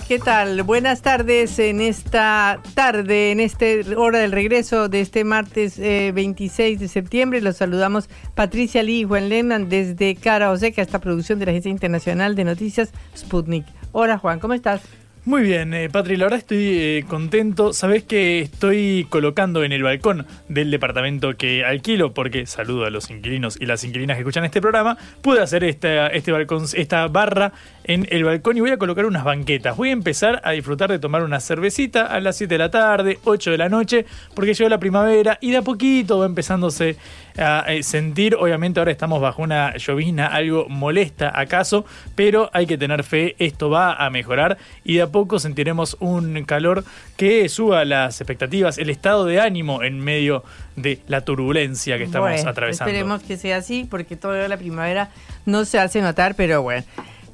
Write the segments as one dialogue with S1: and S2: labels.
S1: ¿Qué tal? Buenas tardes en esta tarde, en esta hora del regreso de este martes 26 de septiembre. Los saludamos Patricia Lee y Juan Lehmann desde Cara Oseca, esta producción de la Agencia Internacional de Noticias Sputnik. Hola Juan, ¿cómo estás?
S2: Muy bien, eh, Patri, la verdad estoy eh, contento. Sabes que estoy colocando en el balcón del departamento que alquilo, porque saludo a los inquilinos y las inquilinas que escuchan este programa. Pude hacer esta, este balcón, esta barra en el balcón y voy a colocar unas banquetas. Voy a empezar a disfrutar de tomar una cervecita a las 7 de la tarde, 8 de la noche, porque llegó la primavera y de a poquito va empezándose a eh, sentir. Obviamente ahora estamos bajo una llovizna algo molesta acaso, pero hay que tener fe, esto va a mejorar y de a poco sentiremos un calor que suba las expectativas, el estado de ánimo en medio de la turbulencia que estamos
S1: bueno,
S2: atravesando.
S1: Esperemos que sea así, porque todavía la primavera no se hace notar, pero bueno.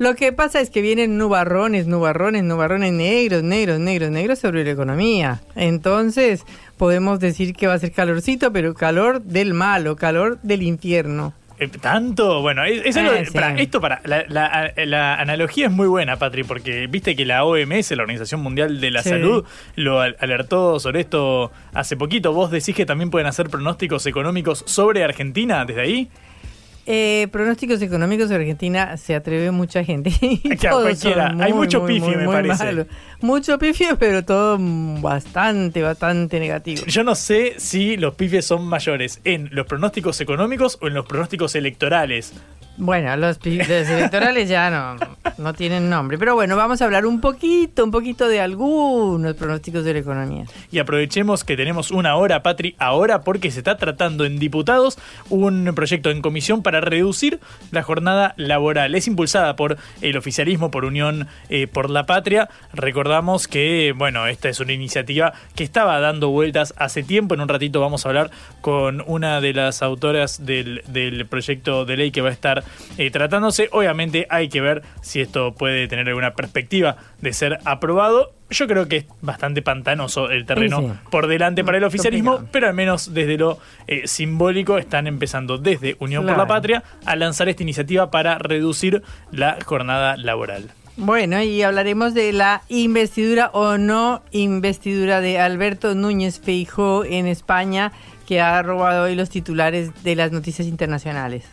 S1: Lo que pasa es que vienen nubarrones, nubarrones, nubarrones negros, negros, negros, negros sobre la economía. Entonces, podemos decir que va a ser calorcito, pero calor del malo, calor del infierno.
S2: Eh, ¿Tanto? Bueno, es, algo de-
S1: Eh, sí.
S2: para- esto para. La, la- la analogía es muy buena, Patri, porque viste que la OMS, la Organización Mundial de la
S1: Sí.
S2: Salud, lo al- alertó sobre esto hace poquito. ¿Vos decís que también pueden hacer pronósticos económicos sobre Argentina desde ahí?
S1: Eh, pronósticos económicos de Argentina se atreve mucha gente.
S2: Claro, cualquiera. Hay mucho pifie, me parece.
S1: malos. Mucho pifie, pero todo bastante, bastante negativo.
S2: Yo no sé si los pifies son mayores en los pronósticos económicos o en los pronósticos electorales.
S1: Bueno, los, los electorales ya no, no tienen nombre. Pero bueno, vamos a hablar un poquito, un poquito de algunos pronósticos de la economía.
S2: Y aprovechemos que tenemos una hora, Patri, ahora porque se está tratando en diputados un proyecto en comisión para reducir la jornada laboral. Es impulsada por el oficialismo, por Unión eh, por la Patria. Recordamos que, bueno, esta es una iniciativa que estaba dando vueltas hace tiempo. En un ratito vamos a hablar con una de las autoras del, del proyecto de ley que va a estar eh, tratándose. Obviamente hay que ver si esto puede tener alguna perspectiva de ser aprobado. Yo creo que es bastante pantanoso el terreno
S1: Sí, sí.
S2: por delante para el oficialismo,
S1: Complicado.
S2: pero al menos desde lo eh, simbólico están empezando desde Unión por la. Patria a lanzar esta iniciativa para reducir la jornada laboral.
S1: Bueno, y hablaremos de la investidura o no investidura de Alberto Núñez Feijó en España, que ha robado hoy los titulares de las noticias internacionales.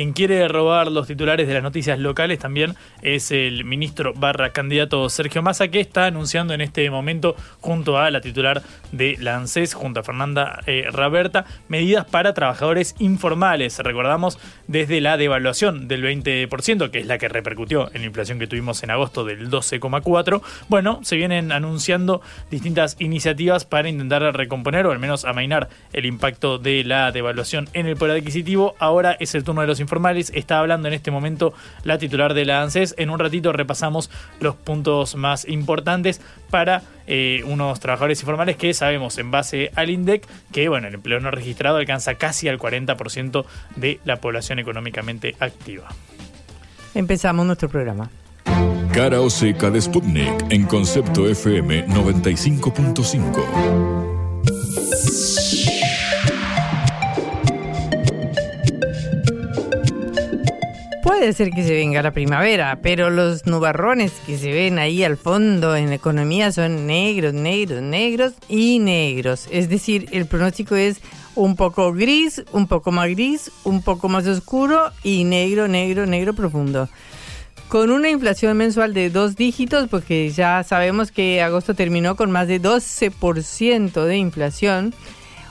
S2: Quien quiere robar los titulares de las noticias locales también es el ministro barra candidato Sergio Massa, que está anunciando en este momento, junto a la titular de la ANSES, junto a Fernanda eh, Raberta, medidas para trabajadores informales. Recordamos desde la devaluación del 20%, que es la que repercutió en la inflación que tuvimos en agosto del 12,4%. Bueno, se vienen anunciando distintas iniciativas para intentar recomponer o al menos amainar el impacto de la devaluación en el poder adquisitivo. Ahora es el turno de los informales. Está hablando en este momento la titular de la ANSES. En un ratito repasamos los puntos más importantes para eh, unos trabajadores informales que sabemos en base al INDEC que bueno, el empleo no registrado alcanza casi al 40% de la población económicamente activa.
S1: Empezamos nuestro programa.
S3: Cara o seca de Sputnik en concepto FM 95.5.
S1: Puede ser que se venga la primavera, pero los nubarrones que se ven ahí al fondo en la economía son negros, negros, negros y negros. Es decir, el pronóstico es un poco gris, un poco más gris, un poco más oscuro y negro, negro, negro profundo. Con una inflación mensual de dos dígitos, porque ya sabemos que agosto terminó con más de 12% de inflación,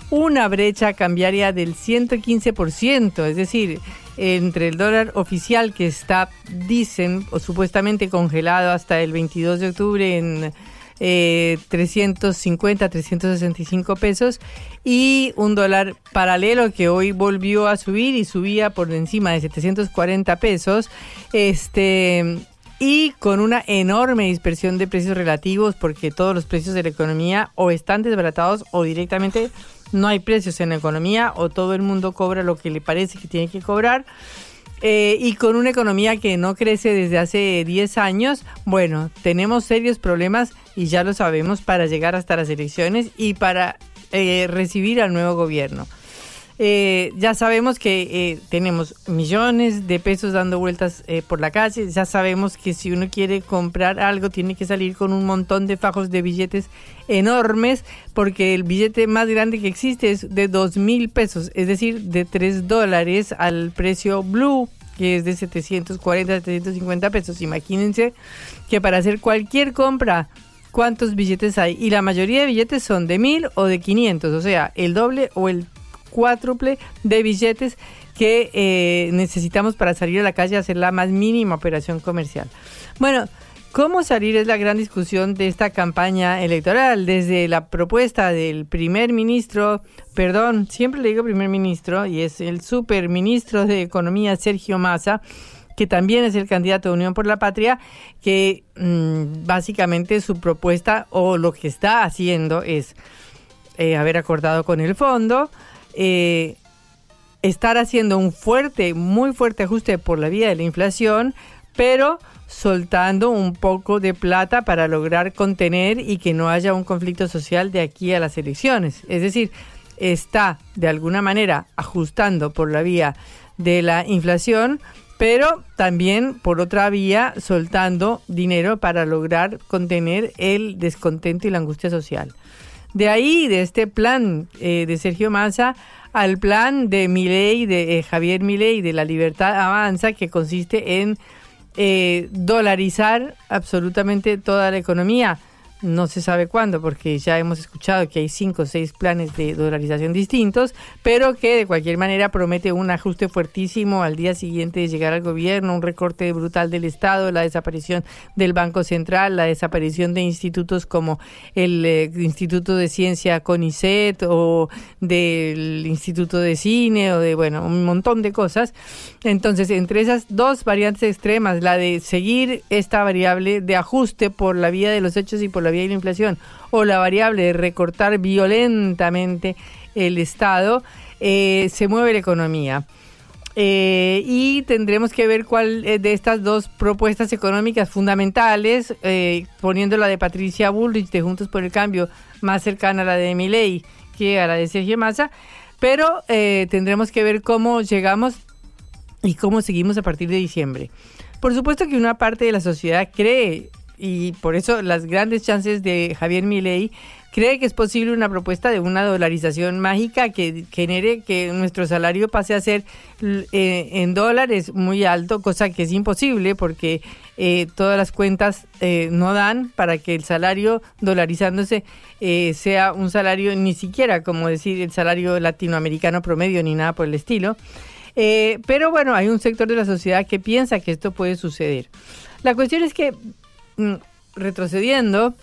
S1: una brecha cambiaria del 115%, es decir, entre el dólar oficial que está, dicen, o supuestamente congelado hasta el 22 de octubre en eh, 350, 365 pesos y un dólar paralelo que hoy volvió a subir y subía por encima de 740 pesos. Este y con una enorme dispersión de precios relativos porque todos los precios de la economía o están desbaratados o directamente no hay precios en la economía o todo el mundo cobra lo que le parece que tiene que cobrar. Eh, y con una economía que no crece desde hace 10 años, bueno, tenemos serios problemas y ya lo sabemos para llegar hasta las elecciones y para eh, recibir al nuevo gobierno. Eh, ya sabemos que eh, tenemos millones de pesos dando vueltas eh, por la calle. Ya sabemos que si uno quiere comprar algo tiene que salir con un montón de fajos de billetes enormes porque el billete más grande que existe es de dos mil pesos, es decir, de 3 dólares al precio blue que es de 740 750 pesos. Imagínense que para hacer cualquier compra cuántos billetes hay. Y la mayoría de billetes son de mil o de 500, o sea, el doble o el cuádruple de billetes que eh, necesitamos para salir a la calle a hacer la más mínima operación comercial. Bueno, ¿cómo salir es la gran discusión de esta campaña electoral? Desde la propuesta del primer ministro, perdón, siempre le digo primer ministro, y es el superministro de Economía Sergio Massa, que también es el candidato de Unión por la Patria, que mmm, básicamente su propuesta o lo que está haciendo es eh, haber acordado con el fondo, eh, estar haciendo un fuerte, muy fuerte ajuste por la vía de la inflación, pero soltando un poco de plata para lograr contener y que no haya un conflicto social de aquí a las elecciones. Es decir, está de alguna manera ajustando por la vía de la inflación, pero también por otra vía soltando dinero para lograr contener el descontento y la angustia social. De ahí, de este plan eh, de Sergio Massa, al plan de Milei, de eh, Javier Milei, de la Libertad Avanza, que consiste en eh, dolarizar absolutamente toda la economía no se sabe cuándo, porque ya hemos escuchado que hay cinco o seis planes de dolarización distintos, pero que de cualquier manera promete un ajuste fuertísimo al día siguiente de llegar al gobierno, un recorte brutal del Estado, la desaparición del Banco Central, la desaparición de institutos como el eh, Instituto de Ciencia CONICET o del Instituto de Cine o de, bueno, un montón de cosas. Entonces, entre esas dos variantes extremas, la de seguir esta variable de ajuste por la vía de los hechos y por la vía de la inflación o la variable de recortar violentamente el Estado, eh, se mueve la economía. Eh, y tendremos que ver cuál de estas dos propuestas económicas fundamentales, eh, poniendo la de Patricia Bullrich de Juntos por el Cambio más cercana a la de Milei que a la de Sergio Massa, pero tendremos que ver cómo llegamos y cómo seguimos a partir de diciembre. Por supuesto que una parte de la sociedad cree y por eso las grandes chances de Javier Milei cree que es posible una propuesta de una dolarización mágica que genere que nuestro salario pase a ser eh, en dólares muy alto, cosa que es imposible porque eh, todas las cuentas eh, no dan para que el salario dolarizándose eh, sea un salario ni siquiera como decir el salario latinoamericano promedio ni nada por el estilo. Eh, pero bueno, hay un sector de la sociedad que piensa que esto puede suceder. La cuestión es que retrocediendo,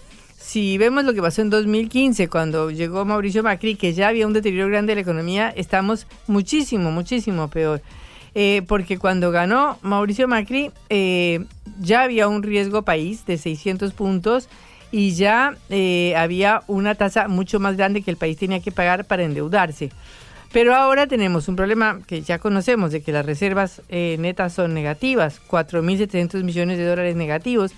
S1: si vemos lo que pasó en 2015, cuando llegó Mauricio Macri, que ya había un deterioro grande de la economía, estamos muchísimo, muchísimo peor. Eh, porque cuando ganó Mauricio Macri, eh, ya había un riesgo país de 600 puntos y ya eh, había una tasa mucho más grande que el país tenía que pagar para endeudarse. Pero ahora tenemos un problema que ya conocemos, de que las reservas netas son negativas, 4.700 millones de dólares negativos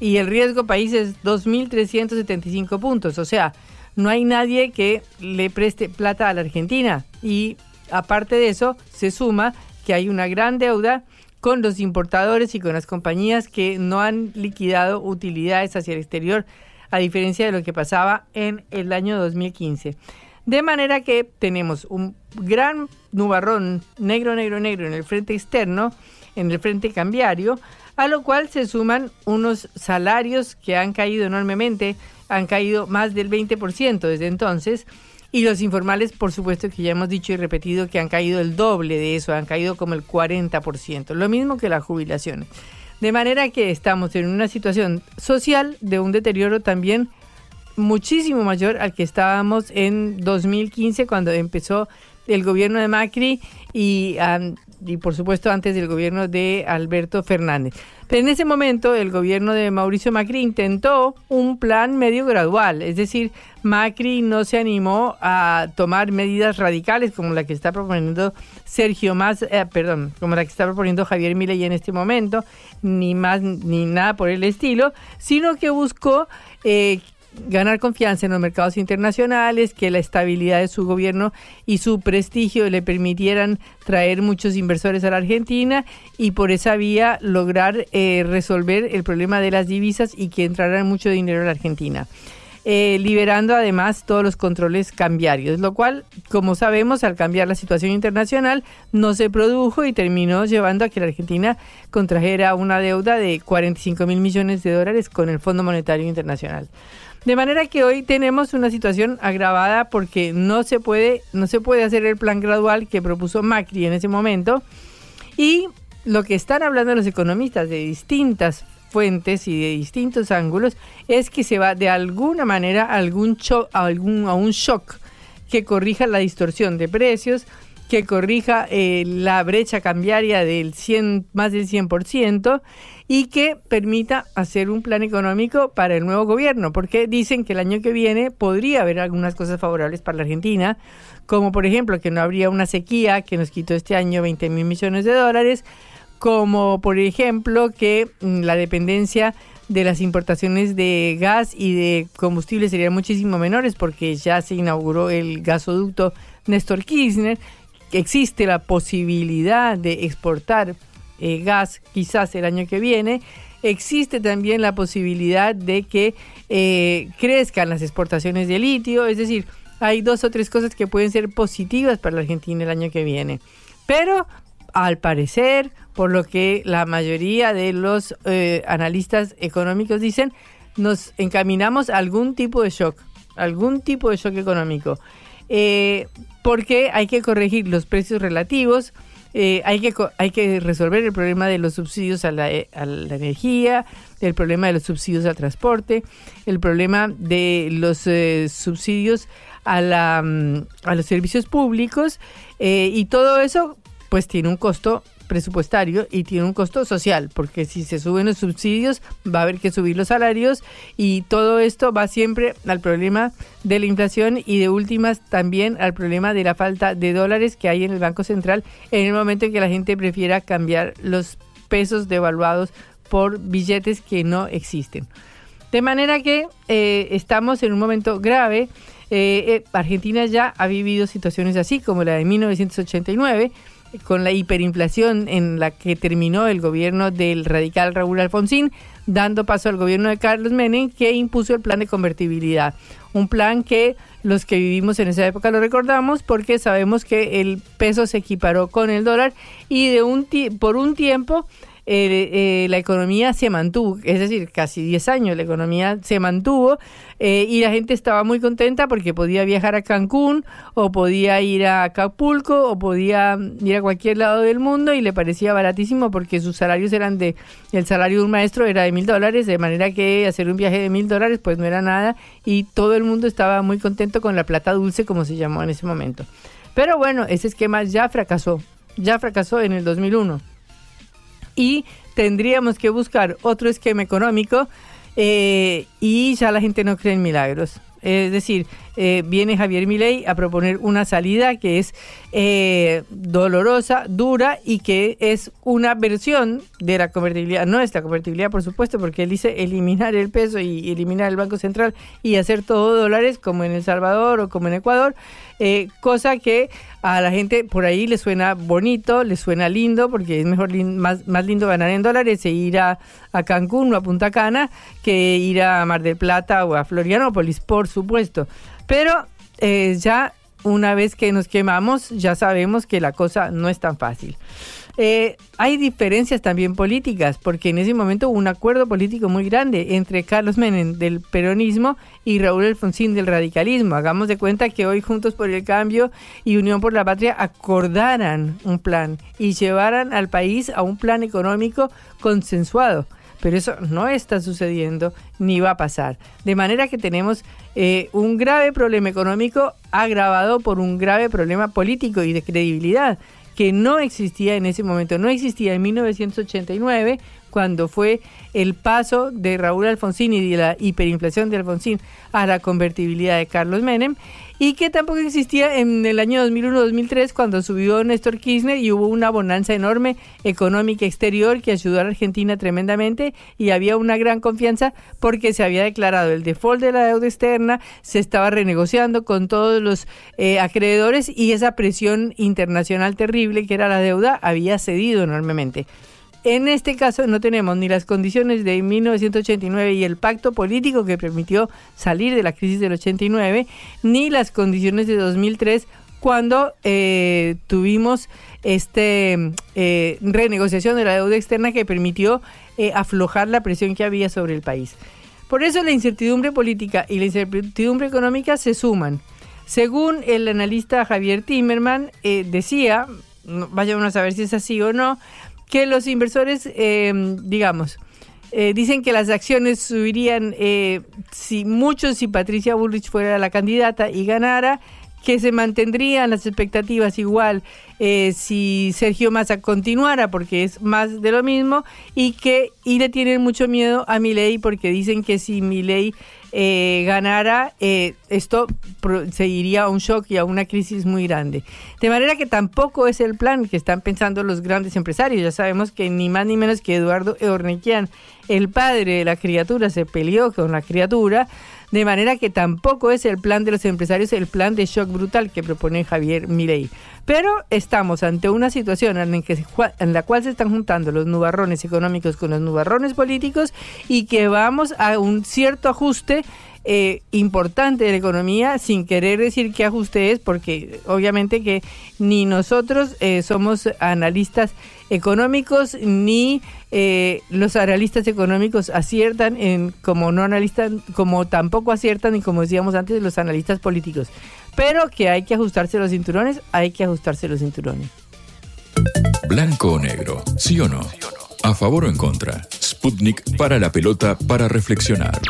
S1: y el riesgo país es 2.375 puntos. O sea, no hay nadie que le preste plata a la Argentina. Y aparte de eso, se suma que hay una gran deuda con los importadores y con las compañías que no han liquidado utilidades hacia el exterior, a diferencia de lo que pasaba en el año 2015. De manera que tenemos un gran nubarrón negro, negro, negro en el frente externo, en el frente cambiario, a lo cual se suman unos salarios que han caído enormemente, han caído más del 20% desde entonces, y los informales, por supuesto que ya hemos dicho y repetido que han caído el doble de eso, han caído como el 40%, lo mismo que las jubilaciones. De manera que estamos en una situación social de un deterioro también muchísimo mayor al que estábamos en 2015 cuando empezó el gobierno de Macri y, y por supuesto antes del gobierno de Alberto Fernández. Pero en ese momento el gobierno de Mauricio Macri intentó un plan medio gradual, es decir, Macri no se animó a tomar medidas radicales como la que está proponiendo Sergio Más, eh, perdón, como la que está proponiendo Javier Milei en este momento, ni más ni nada por el estilo, sino que buscó eh, ganar confianza en los mercados internacionales, que la estabilidad de su gobierno y su prestigio le permitieran traer muchos inversores a la Argentina y por esa vía lograr eh, resolver el problema de las divisas y que entrara mucho dinero a la Argentina. Eh, liberando además todos los controles cambiarios, lo cual, como sabemos, al cambiar la situación internacional, no se produjo y terminó llevando a que la Argentina contrajera una deuda de 45 mil millones de dólares con el Fondo Monetario Internacional. De manera que hoy tenemos una situación agravada porque no se puede, no se puede hacer el plan gradual que propuso Macri en ese momento. Y lo que están hablando los economistas de distintas fuentes y de distintos ángulos es que se va de alguna manera a algún, a, algún a un shock que corrija la distorsión de precios, que corrija eh, la brecha cambiaria del 100, más del 100% y que permita hacer un plan económico para el nuevo gobierno, porque dicen que el año que viene podría haber algunas cosas favorables para la Argentina, como por ejemplo que no habría una sequía que nos quitó este año 20 mil millones de dólares, como por ejemplo que mm, la dependencia de las importaciones de gas y de combustible serían muchísimo menores porque ya se inauguró el gasoducto Néstor Kirchner, existe la posibilidad de exportar eh, gas quizás el año que viene, existe también la posibilidad de que eh, crezcan las exportaciones de litio, es decir, hay dos o tres cosas que pueden ser positivas para la Argentina el año que viene. Pero al parecer, por lo que la mayoría de los eh, analistas económicos dicen, nos encaminamos a algún tipo de shock, algún tipo de shock económico, porque hay que corregir los precios relativos, eh, hay, que, hay que resolver el problema de los subsidios a la, eh, a la, energía, el problema de los subsidios al transporte, el problema de los eh, subsidios a, la, mm, a los servicios públicos y todo eso pues tiene un costo presupuestario y tiene un costo social, porque si se suben los subsidios va a haber que subir los salarios y todo esto va siempre al problema de la inflación y de últimas también al problema de la falta de dólares que hay en el Banco Central en el momento en que la gente prefiera cambiar los pesos devaluados por billetes que no existen. De manera que eh, estamos en un momento grave. Eh, eh, Argentina ya ha vivido situaciones así como la de 1989 con la hiperinflación en la que terminó el gobierno del radical Raúl Alfonsín, dando paso al gobierno de Carlos Menem, que impuso el plan de convertibilidad. Un plan que los que vivimos en esa época lo recordamos porque sabemos que el peso se equiparó con el dólar y de un por un tiempo eh, la economía se mantuvo, es decir, casi 10 años la economía se mantuvo eh, y la gente estaba muy contenta porque podía viajar a Cancún o podía ir a Acapulco o podía ir a cualquier lado del mundo y le parecía baratísimo porque sus salarios eran de, el salario de un maestro era de mil dólares, de manera que hacer un viaje de mil dólares pues no era nada y todo el mundo estaba muy contento con la plata dulce como se llamó en ese momento. Pero bueno, ese esquema ya fracasó, ya fracasó en el 2001 y tendríamos que buscar otro esquema económico eh, y ya la gente no cree en milagros. Es decir, eh, viene Javier Milei a proponer una salida que es eh, dolorosa, dura y que es una versión de la convertibilidad. No es la convertibilidad, por supuesto, porque él dice eliminar el peso y eliminar el Banco Central y hacer todo dólares como en El Salvador o como en Ecuador. Eh, cosa que a la gente por ahí le suena bonito, le suena lindo, porque es mejor más, lindo ganar en dólares e ir a, a, Cancún o a Punta Cana que ir a Mar del Plata o a Florianópolis, por supuesto. Pero eh, ya una vez que nos quemamos, ya sabemos que la cosa no es tan fácil. Eh, hay diferencias también políticas, porque en ese momento hubo un acuerdo político muy grande entre Carlos Menem del peronismo y Raúl Alfonsín del radicalismo. Hagamos de cuenta que hoy Juntos por el Cambio y Unión por la Patria acordaran un plan y llevaran al país a un plan económico consensuado. Pero eso no está sucediendo ni va a pasar. De manera que tenemos eh, un grave problema económico agravado por un grave problema político y de credibilidad que no existía en ese momento, no existía en 1989 cuando fue el paso de Raúl Alfonsín y de la hiperinflación de Alfonsín a la convertibilidad de Carlos Menem y que tampoco existía en el año 2001-2003 cuando subió Néstor Kirchner y hubo una bonanza enorme económica exterior que ayudó a Argentina tremendamente y había una gran confianza porque se había declarado el default de la deuda externa, se estaba renegociando con todos los eh, acreedores y esa presión internacional terrible que era la deuda había cedido enormemente. En este caso no tenemos ni las condiciones de 1989 y el pacto político que permitió salir de la crisis del 89, ni las condiciones de 2003 cuando eh, tuvimos este eh, renegociación de la deuda externa que permitió eh, aflojar la presión que había sobre el país. Por eso la incertidumbre política y la incertidumbre económica se suman. Según el analista Javier Timerman decía, vaya a saber si es así o no, que los inversores, eh, digamos, eh, dicen que las acciones subirían eh, si mucho si Patricia Bullrich fuera la candidata y ganara, que se mantendrían las expectativas igual si Sergio Massa continuara, porque es más de lo mismo, y que y le tienen mucho miedo a Milei porque dicen que si Milei eh, ganara, eh, esto seguiría a un shock y a una crisis muy grande. De manera que tampoco es el plan que están pensando los grandes empresarios. Ya sabemos que ni más ni menos que Eduardo Eornequian, el padre de la criatura, se peleó con la criatura. De manera que tampoco es el plan de los empresarios el plan de shock brutal que propone Javier Milei. Pero estamos ante una situación en, que en la cual se están juntando los nubarrones económicos con los nubarrones políticos y que vamos a un cierto ajuste eh, importante de la economía, sin querer decir qué ajuste es, porque obviamente que ni nosotros eh, somos analistas económicos, ni eh, los analistas económicos aciertan en como no analistan, como tampoco aciertan, y como decíamos antes, los analistas políticos. Pero que hay que ajustarse los cinturones, hay que ajustarse los cinturones.
S3: Blanco o negro, ¿sí o no? ¿A favor o en contra? Sputnik para la pelota para reflexionar.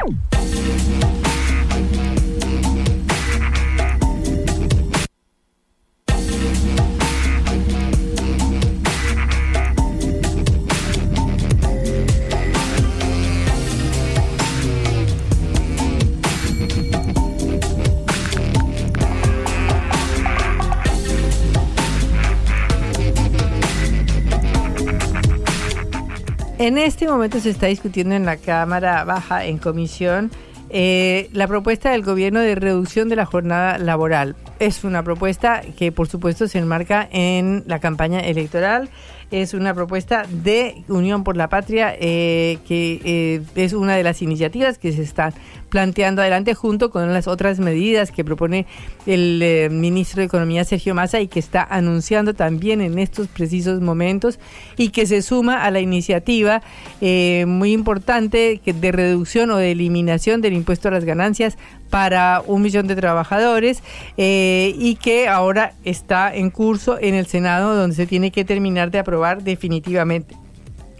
S1: En este momento se está discutiendo en la Cámara Baja, en comisión, eh, la propuesta del gobierno de reducción de la jornada laboral. Es una propuesta que, por supuesto, se enmarca en la campaña electoral es una propuesta de Unión por la Patria, eh, que eh, es una de las iniciativas que se están planteando adelante junto con las otras medidas que propone el eh, ministro de Economía Sergio Massa y que está anunciando también en estos precisos momentos y que se suma a la iniciativa muy importante de reducción o de eliminación del impuesto a las ganancias para un millón de trabajadores y que ahora está en curso en el Senado donde se tiene que terminar de aprobar definitivamente.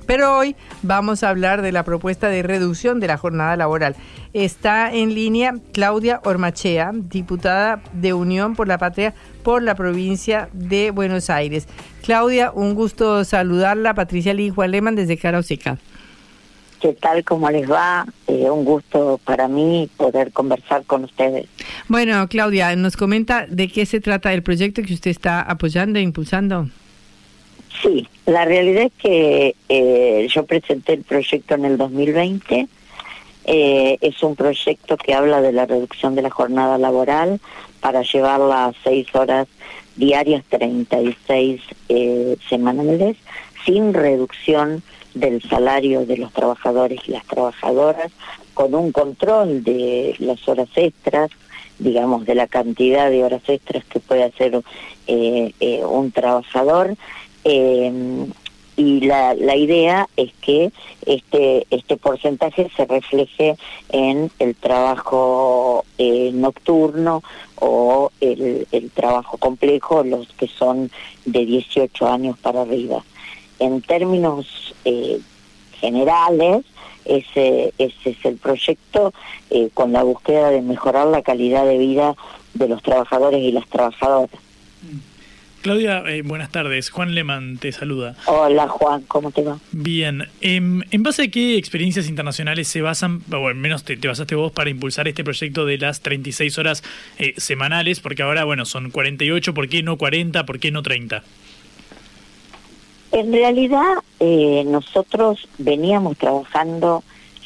S1: Pero hoy vamos a hablar de la propuesta de reducción de la jornada laboral. Está en línea Claudia Ormachea, diputada de Unión por la Patria por la provincia de Buenos Aires. Claudia, un gusto saludarla. Patricia Lee Juan Lehmann desde Cara
S4: ¿Qué tal? ¿Cómo les va? Eh, un gusto para mí poder conversar con ustedes.
S1: Bueno, Claudia, nos comenta de qué se trata el proyecto que usted está apoyando e impulsando.
S4: Sí, la realidad es que eh, yo presenté el proyecto en el 2020. Eh, es un proyecto que habla de la reducción de la jornada laboral para llevarla a seis horas diarias, 36 eh, semanales, sin reducción del salario de los trabajadores y las trabajadoras, con un control de las horas extras, digamos, de la cantidad de horas extras que puede hacer eh, un trabajador. Eh, y la, la idea es que este, este porcentaje se refleje en el trabajo nocturno o el, el trabajo complejo, los que son de 18 años para arriba. En términos generales, ese, ese es el proyecto eh, con la búsqueda de mejorar la calidad de vida de los trabajadores y las trabajadoras.
S2: Claudia, eh, buenas tardes. Juan Leman te saluda.
S4: Hola Juan, ¿cómo te va?
S2: Bien. Em, ¿En base a qué experiencias internacionales se basan, o al menos te, basaste vos para impulsar este proyecto de las 36 horas eh, semanales? Porque ahora, bueno, son 48, ¿por qué no 40? ¿Por qué no 30?
S4: En realidad, eh, nosotros veníamos trabajando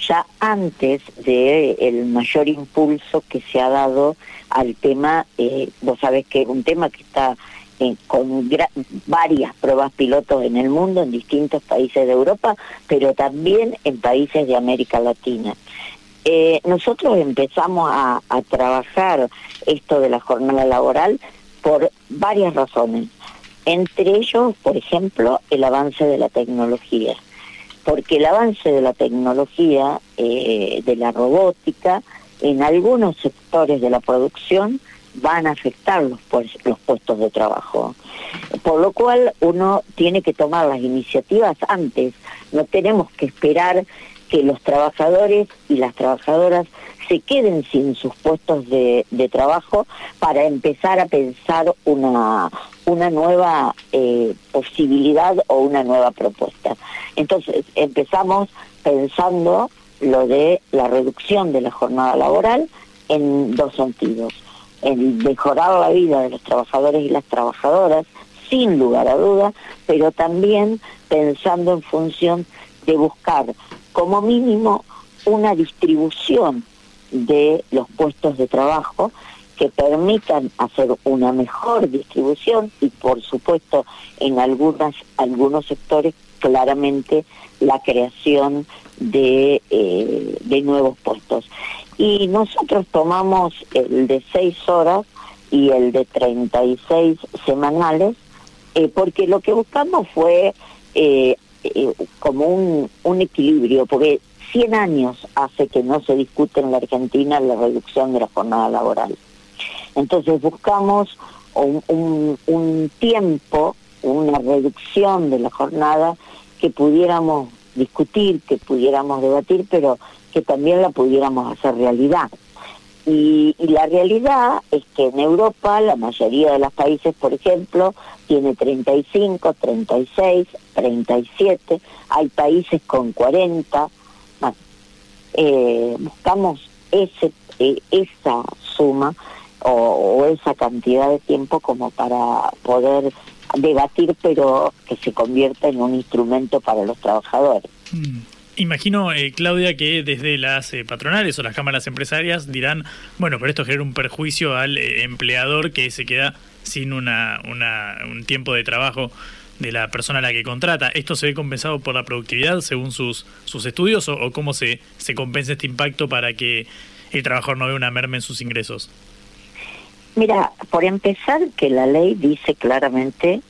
S4: ya antes de el mayor impulso que se ha dado al tema, eh, vos sabés que un tema que está eh, con varias pruebas pilotos en el mundo, en distintos países de Europa, pero también en países de América Latina. nosotros empezamos a trabajar esto de la jornada laboral por varias razones. Entre ellos, por ejemplo, el avance de la tecnología, porque el avance de la tecnología, eh, de la robótica, en algunos sectores de la producción van a afectar los, los puestos de trabajo. Por lo cual uno tiene que tomar las iniciativas antes, no tenemos que esperar que los trabajadores y las trabajadoras se queden sin sus puestos de, trabajo para empezar a pensar una, una nueva eh, posibilidad o una nueva propuesta. Entonces empezamos pensando lo de la reducción de la jornada laboral en dos sentidos. En mejorar la vida de los trabajadores y las trabajadoras, sin lugar a duda, pero también pensando en función de buscar como mínimo una distribución de los puestos de trabajo que permitan hacer una mejor distribución y por supuesto en algunas algunos sectores claramente la creación de, eh, de nuevos puestos. Y nosotros tomamos el de seis horas y el de 36 semanales, eh, porque lo que buscamos fue eh, como un, un equilibrio, porque 100 años hace que no se discute en la Argentina la reducción de la jornada laboral. Entonces buscamos un, tiempo, una reducción de la jornada que pudiéramos discutir, que pudiéramos debatir, pero que también la pudiéramos hacer realidad. Y, la realidad es que en Europa la mayoría de los países, por ejemplo, tiene 35, 36, 37, hay países con 40, eh, buscamos ese, eh, esa suma o, esa cantidad de tiempo como para poder debatir, pero que se convierta en un instrumento para los trabajadores.
S2: Mm. Imagino, eh, Claudia, que desde las patronales o las cámaras empresarias dirán, bueno, pero esto genera un perjuicio al empleador que se queda sin una, una, un tiempo de trabajo de la persona a la que contrata. ¿Esto se ve compensado por la productividad según sus, sus estudios o, cómo se, se compensa este impacto para que el trabajador no vea una merma en sus ingresos?
S4: Mira, por empezar, que la ley dice claramente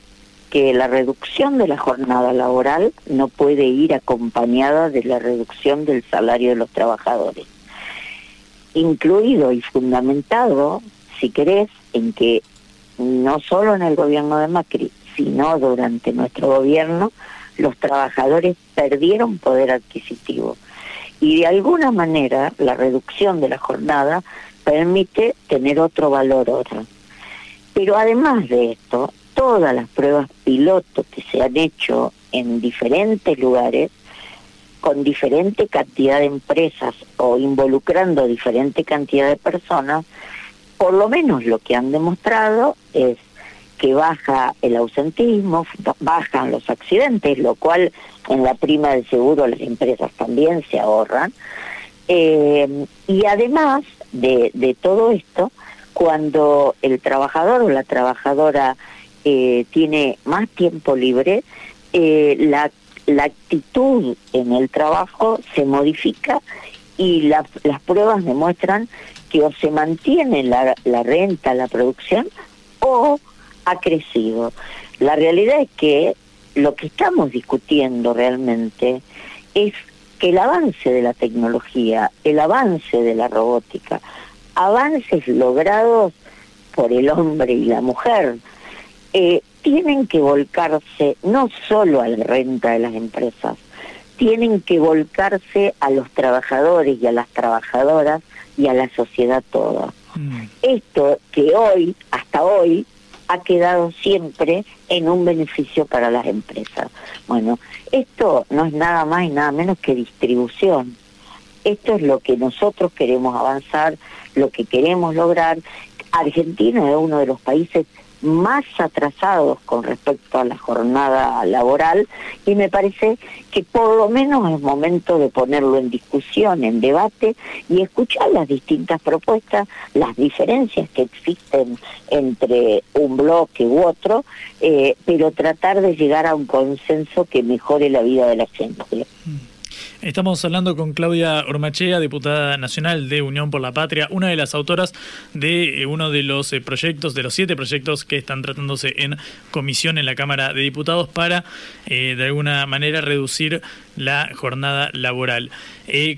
S4: que la reducción de la jornada laboral no puede ir acompañada de la reducción del salario de los trabajadores. Incluido y fundamentado, si querés, en que no solo en el gobierno de Macri, sino durante nuestro gobierno, los trabajadores perdieron poder adquisitivo. Y de alguna manera la reducción de la jornada permite tener otro valor ahora. Pero además de esto, todas las pruebas piloto que se han hecho en diferentes lugares con diferente cantidad de empresas o involucrando diferente cantidad de personas, por lo menos lo que han demostrado es que baja el ausentismo, bajan los accidentes, lo cual en la prima del seguro las empresas también se ahorran. Eh, y además de, de, todo esto, cuando el trabajador o la trabajadora tiene más tiempo libre, eh, la, la actitud en el trabajo se modifica y las pruebas demuestran que o se mantiene la, la renta, la producción, o ha crecido. La realidad es que lo que estamos discutiendo realmente es que el avance de la tecnología, el avance de la robótica, avances logrados por el hombre y la mujer, eh, tienen que volcarse no solo a la renta de las empresas, tienen que volcarse a los trabajadores y a las trabajadoras y a la sociedad toda. Mm. Esto que hoy, hasta hoy, ha quedado siempre en un beneficio para las empresas. Bueno, esto no es nada más y nada menos que distribución. Esto es lo que nosotros queremos avanzar, lo que queremos lograr. Argentina es uno de los países más atrasados con respecto a la jornada laboral y me parece que por lo menos es momento de ponerlo en discusión, en debate y escuchar las distintas propuestas, las diferencias que existen entre un bloque u otro, eh, pero tratar de llegar a un consenso que mejore la vida de la gente.
S2: Estamos hablando con Claudia Ormachea, diputada nacional de Unión por la Patria, una de las autoras de eh, uno de los eh, proyectos, de los siete proyectos que están tratándose en comisión en la Cámara de Diputados para, eh, de alguna manera, reducir la jornada laboral.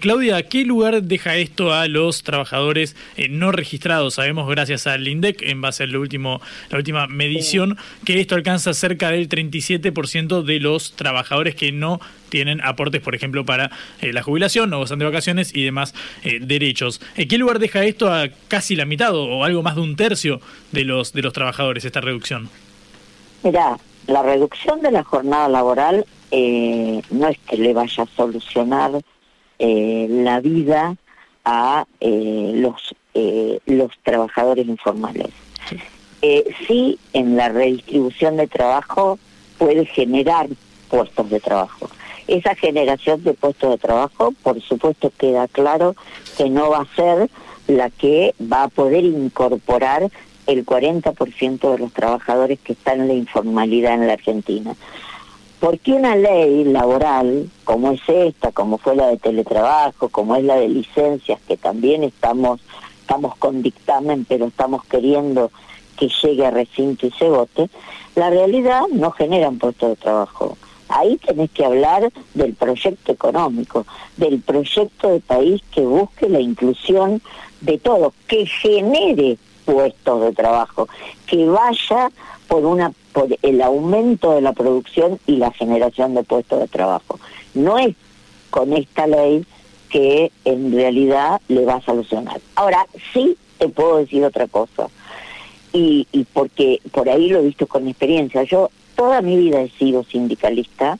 S2: Claudia, ¿qué lugar deja esto a los trabajadores no registrados? Sabemos, gracias al INDEC, en base a lo último, la última medición, que esto alcanza cerca del 37% de los trabajadores que no tienen aportes, por ejemplo, para eh, la jubilación o gozan de vacaciones y demás eh, derechos. ¿En qué lugar deja esto a casi la mitad o algo más de un tercio de los, de los trabajadores, esta reducción?
S4: Mira, la reducción de la jornada laboral eh, no es que le vaya a solucionar la vida a los, los trabajadores informales. sí, en la redistribución de trabajo puede generar puestos de trabajo. Esa generación de puestos de trabajo, por supuesto, queda claro que no va a ser la que va a poder incorporar el 40% de los trabajadores que están en la informalidad en la Argentina. Porque una ley laboral, como es esta, como fue la de teletrabajo, como es la de licencias, que también estamos, estamos con dictamen, pero estamos queriendo que llegue a recinto y se vote, la realidad no genera un puesto de trabajo. Ahí tenés que hablar del proyecto económico, del proyecto de país que busque la inclusión de todo, que genere puestos de trabajo, que vaya por una por el aumento de la producción y la generación de puestos de trabajo. No es con esta ley que en realidad le va a solucionar. Ahora, sí te puedo decir otra cosa, y, porque por ahí lo he visto con experiencia. Yo toda mi vida he sido sindicalista,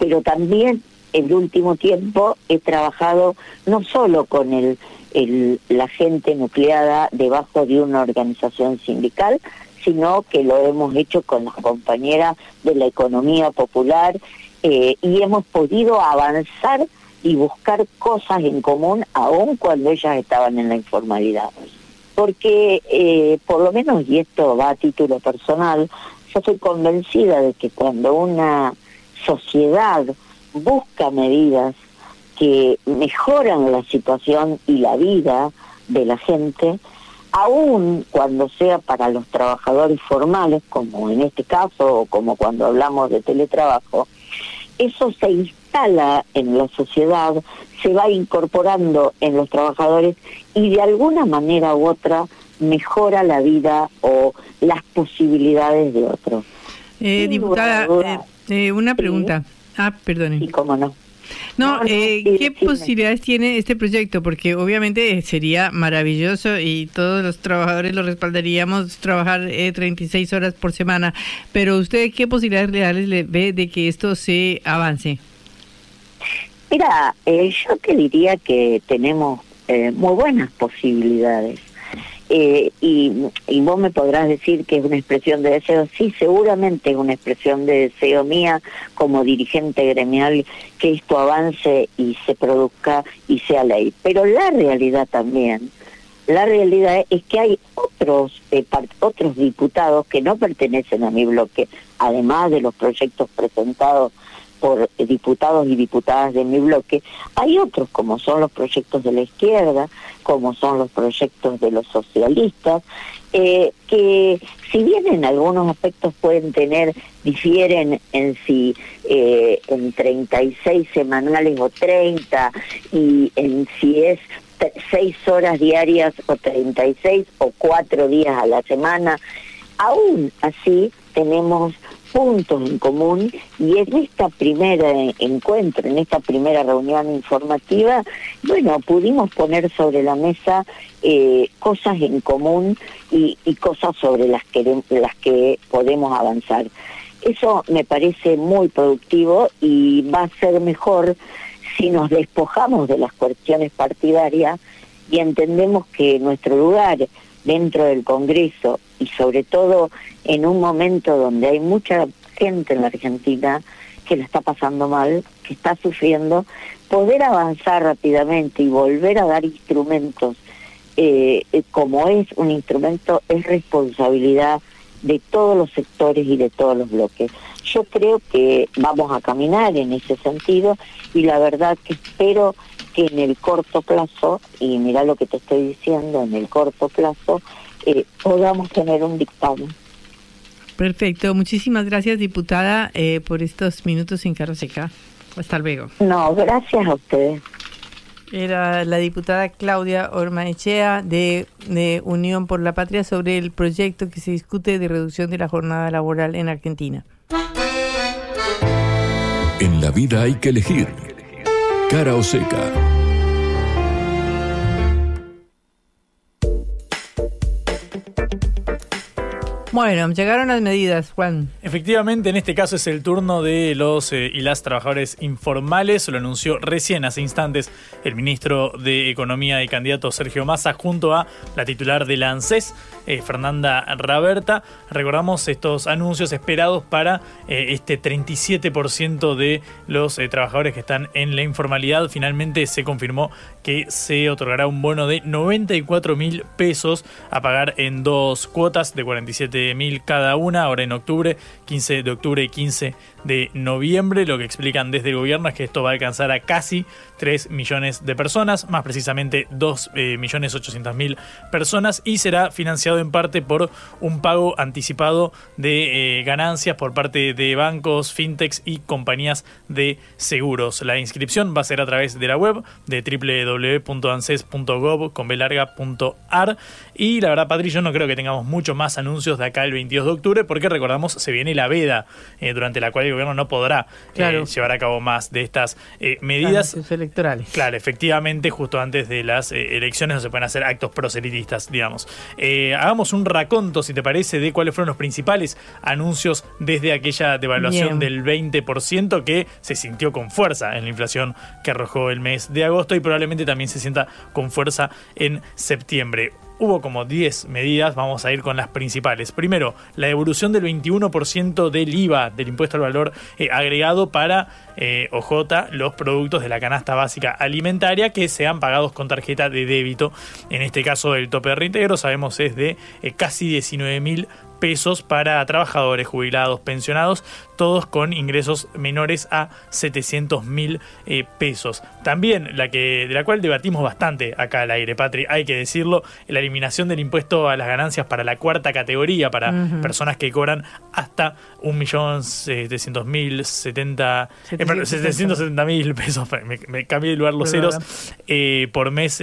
S4: pero también en el último tiempo he trabajado no solo con el, la gente nucleada debajo de una organización sindical, sino que lo hemos hecho con las compañeras de la economía popular eh, y hemos podido avanzar y buscar cosas en común aun cuando ellas estaban en la informalidad. Porque eh, por lo menos, y esto va a título personal, yo estoy convencida de que cuando una sociedad busca medidas que mejoran la situación y la vida de la gente, aun cuando sea para los trabajadores formales, como en este caso, o como cuando hablamos de teletrabajo, eso se instala en la sociedad, se va incorporando en los trabajadores y de alguna manera u otra mejora la vida o las posibilidades de otros.
S1: Eh, diputada, eh, eh, una pregunta. Ah, perdone.
S4: Sí, cómo no.
S1: No, ¿qué posibilidades tiene este proyecto? Porque obviamente sería maravilloso y todos los trabajadores lo respaldaríamos trabajar 36 horas por semana, pero ¿usted qué posibilidades reales le ve de que esto se avance?
S4: Mira, eh, yo te diría que tenemos eh, muy buenas posibilidades. Eh, y, y, vos me podrás decir que es una expresión de deseo. Sí, seguramente es una expresión de deseo mía como dirigente gremial que esto avance y se produzca y sea ley. Pero la realidad también, la realidad es que hay otros, eh, otros diputados que no pertenecen a mi bloque, además de los proyectos presentados por diputados y diputadas de mi bloque, hay otros como son los proyectos de la izquierda, como son los proyectos de los socialistas, eh, que si bien en algunos aspectos pueden tener, difieren en si eh, en 36 semanales o 30 y en si es 6 horas diarias o 36 o 4 días a la semana, aún así tenemos puntos en común y en esta primera encuentro, en esta primera reunión informativa, bueno, pudimos poner sobre la mesa eh, cosas en común y, cosas sobre las que, las que podemos avanzar. Eso me parece muy productivo y va a ser mejor si nos despojamos de las cuestiones partidarias y entendemos que nuestro lugar dentro del Congreso y sobre todo en un momento donde hay mucha gente en la Argentina que la está pasando mal, que está sufriendo, poder avanzar rápidamente y volver a dar instrumentos eh, eh, como es un instrumento es responsabilidad de todos los sectores y de todos los bloques. Yo creo que vamos a caminar en ese sentido y la verdad que espero que en el corto plazo, y mira lo que te estoy diciendo, en el corto plazo, eh, podamos tener un dictamen.
S1: Perfecto, muchísimas gracias diputada eh, por estos minutos en Carro Seca. Hasta luego.
S4: No, gracias a ustedes.
S1: Era la diputada Claudia Ormaechea de, de Unión por la Patria sobre el proyecto que se discute de reducción de la jornada laboral en Argentina.
S3: En la vida hay que elegir. Cara o seca.
S1: Bueno, llegaron las medidas, Juan.
S2: Efectivamente, en este caso es el turno de los eh, y las trabajadores informales. Lo anunció recién hace instantes el ministro de Economía y candidato Sergio Massa junto a la titular de la ANSES, eh, Fernanda Raberta. Recordamos estos anuncios esperados para eh, este 37% de los trabajadores que están en la informalidad. Finalmente se confirmó que se otorgará un bono de 94 mil pesos a pagar en dos cuotas de 47 mil cada una, ahora en octubre, 15 de octubre y 15 de noviembre. Lo que explican desde el gobierno es que esto va a alcanzar a casi 3 millones de personas, más precisamente 2 eh, millones 800 mil personas, y será financiado en parte por un pago anticipado de eh, ganancias por parte de bancos, fintechs y compañías de seguros. La inscripción va a ser a través de la web de www.anses.gov.ar y la verdad, Patri, yo no creo que tengamos mucho más anuncios de acá el 22 de octubre porque recordamos se viene la veda eh, durante la cual el gobierno no podrá llevar a cabo más de estas medidas
S1: electorales.
S2: Claro, efectivamente, justo antes de las eh, elecciones no se pueden hacer actos proselitistas, digamos. Eh, hagamos un raconto, si te parece, de cuáles fueron los principales anuncios desde aquella devaluación del 20% que se sintió con fuerza en la inflación que arrojó el mes de agosto y probablemente también se sienta con fuerza en septiembre hubo como 10 medidas, vamos a ir con las principales. Primero, la devolución del 21% del IVA, del impuesto al valor eh, agregado para eh, OJ, los productos de la canasta básica alimentaria que sean pagados con tarjeta de débito. En este caso, el tope de reintegro, sabemos, es de eh, casi 19 mil pesos para trabajadores jubilados, pensionados, todos con ingresos menores a 700 mil eh, pesos. También la que de la cual debatimos bastante acá al aire, Patri, hay que decirlo, la eliminación del impuesto a las ganancias para la cuarta categoría, para personas que cobran hasta 1.700.000, 70, 770 mil pesos, me, cambié de lugar los ceros, eh, por mes.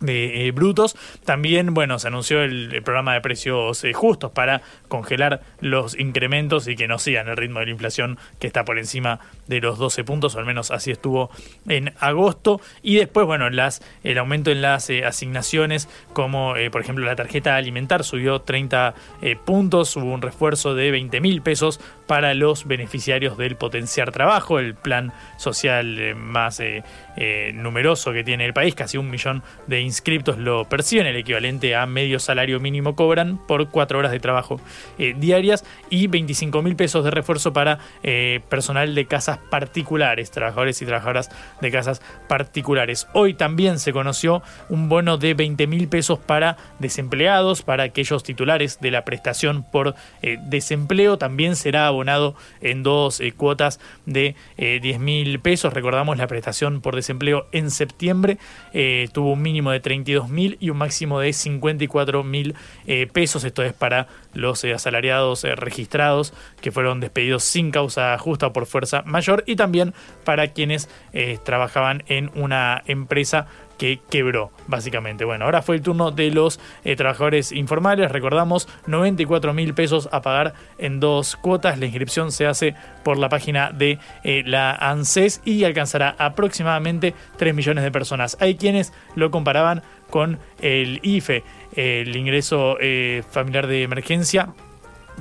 S2: De eh, brutos. También, bueno, se anunció el, programa de precios eh, justos para congelar los incrementos y que no sigan el ritmo de la inflación que está por encima de los 12 puntos, o al menos así estuvo en agosto. Y después, bueno, las, el aumento en las eh, asignaciones, como por ejemplo la tarjeta alimentar subió 30 eh, puntos, hubo un refuerzo de 20 mil pesos para los beneficiarios del Potenciar Trabajo, el plan social eh, más eh, eh, numeroso que tiene el país, casi un millón de inscriptos lo perciben, el equivalente a medio salario mínimo cobran por cuatro horas de trabajo diarias y 25 mil pesos de refuerzo para personal de casas particulares, trabajadores y trabajadoras de casas particulares. Hoy también se conoció un bono de 20 mil pesos para desempleados, para aquellos titulares de la prestación por desempleo, también será en dos eh, cuotas de eh, 10 mil pesos. Recordamos la prestación por desempleo en septiembre eh, tuvo un mínimo de 32 mil y un máximo de 54 mil eh, pesos. Esto es para los asalariados registrados que fueron despedidos sin causa justa o por fuerza mayor y también para quienes trabajaban en una empresa que quebró, básicamente. Bueno, ahora fue el turno de los eh, trabajadores informales. Recordamos, 94 mil pesos a pagar en dos cuotas. La inscripción se hace por la página de eh, la ANSES y alcanzará aproximadamente 3 millones de personas. Hay quienes lo comparaban con el IFE, el ingreso eh, familiar de emergencia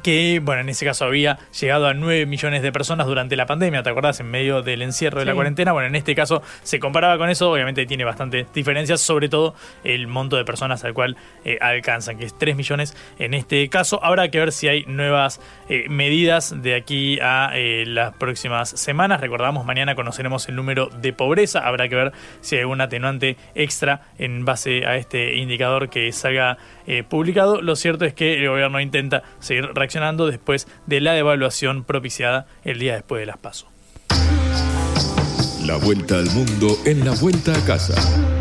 S2: que, bueno, en ese caso había llegado a 9 millones de personas durante la pandemia, ¿te acordás? En medio del encierro de la cuarentena. Bueno, en este caso se comparaba con eso, obviamente tiene bastantes diferencias, sobre todo el monto de personas al cual eh, alcanzan, que es 3 millones en este caso. Habrá que ver si hay nuevas eh, medidas de aquí a eh, las próximas semanas. Recordamos, mañana conoceremos el número de pobreza, habrá que ver si hay un atenuante extra en base a este indicador que salga publicado. Lo cierto es que el gobierno intenta seguir reaccionando después de la devaluación propiciada el día después de las pasos.
S3: La vuelta al mundo en la vuelta a casa.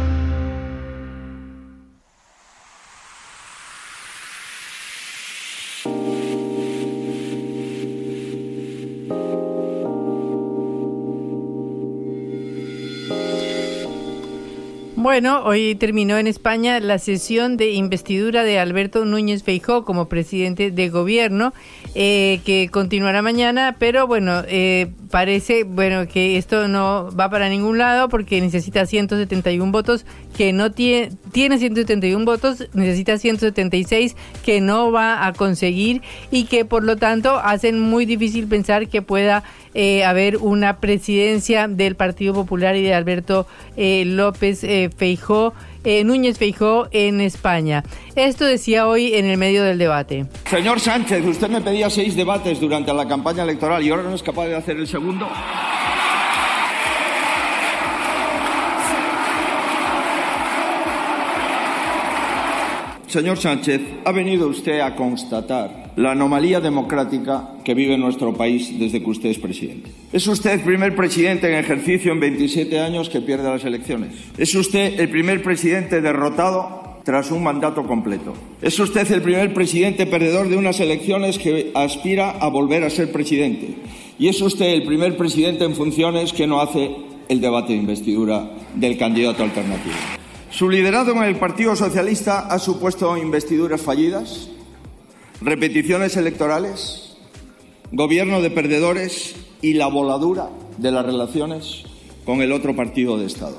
S1: Bueno, hoy terminó en España la sesión de investidura de Alberto Núñez Feijó como presidente de gobierno, eh, que continuará mañana, pero bueno, eh, parece bueno que esto no va para ningún lado porque necesita 171 votos, que no tiene, tiene 171 votos, necesita 176 que no va a conseguir y que por lo tanto hacen muy difícil pensar que pueda eh, haber una presidencia del Partido Popular y de Alberto eh, López eh, Feijó, eh, Núñez Feijó en España. Esto decía hoy en el medio del debate.
S5: Señor Sánchez, usted me pedía seis debates durante la campaña electoral y ahora no es capaz de hacer el segundo. Señor Sánchez, ha venido usted a constatar la anomalía democrática que vive nuestro país desde que usted es presidente. Es usted el primer presidente en ejercicio en 27 años que pierde las elecciones. Es usted el primer presidente derrotado tras un mandato completo. Es usted el primer presidente perdedor de unas elecciones que aspira a volver a ser presidente. Y es usted el primer presidente en funciones que no hace el debate de investidura del candidato alternativo. Su liderazgo en el Partido Socialista ha supuesto investiduras fallidas, repeticiones electorales, gobierno de perdedores y la voladura de las relaciones con el otro partido de Estado.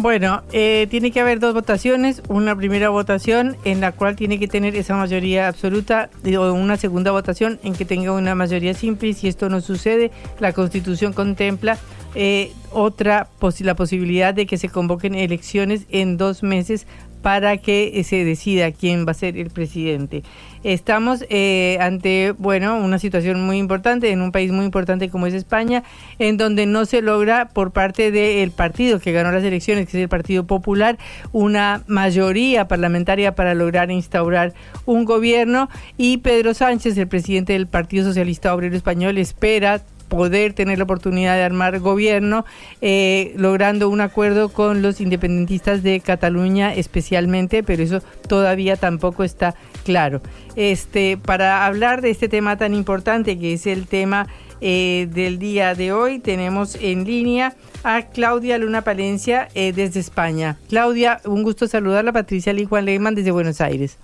S1: Bueno, eh, tiene que haber dos votaciones, una primera votación en la cual tiene que tener esa mayoría absoluta y- o una segunda votación en que tenga una mayoría simple y si esto no sucede, la Constitución contempla eh, otra la posibilidad de que se convoquen elecciones en dos meses para que eh, se decida quién va a ser el presidente. Estamos eh, ante, bueno, una situación muy importante en un país muy importante como es España, en donde no se logra por parte del partido que ganó las elecciones, que es el Partido Popular, una mayoría parlamentaria para lograr instaurar un gobierno y Pedro Sánchez, el presidente del Partido Socialista Obrero Español, espera poder tener la oportunidad de armar gobierno, eh, logrando un acuerdo con los independentistas de Cataluña especialmente, pero eso todavía tampoco está claro. Este, para hablar de este tema tan importante que es el tema eh, del día de hoy. Tenemos en línea a Claudia Luna Palencia eh, desde España. Claudia, un gusto saludarla. Patricia Lee Juan Lehmann desde Buenos Aires.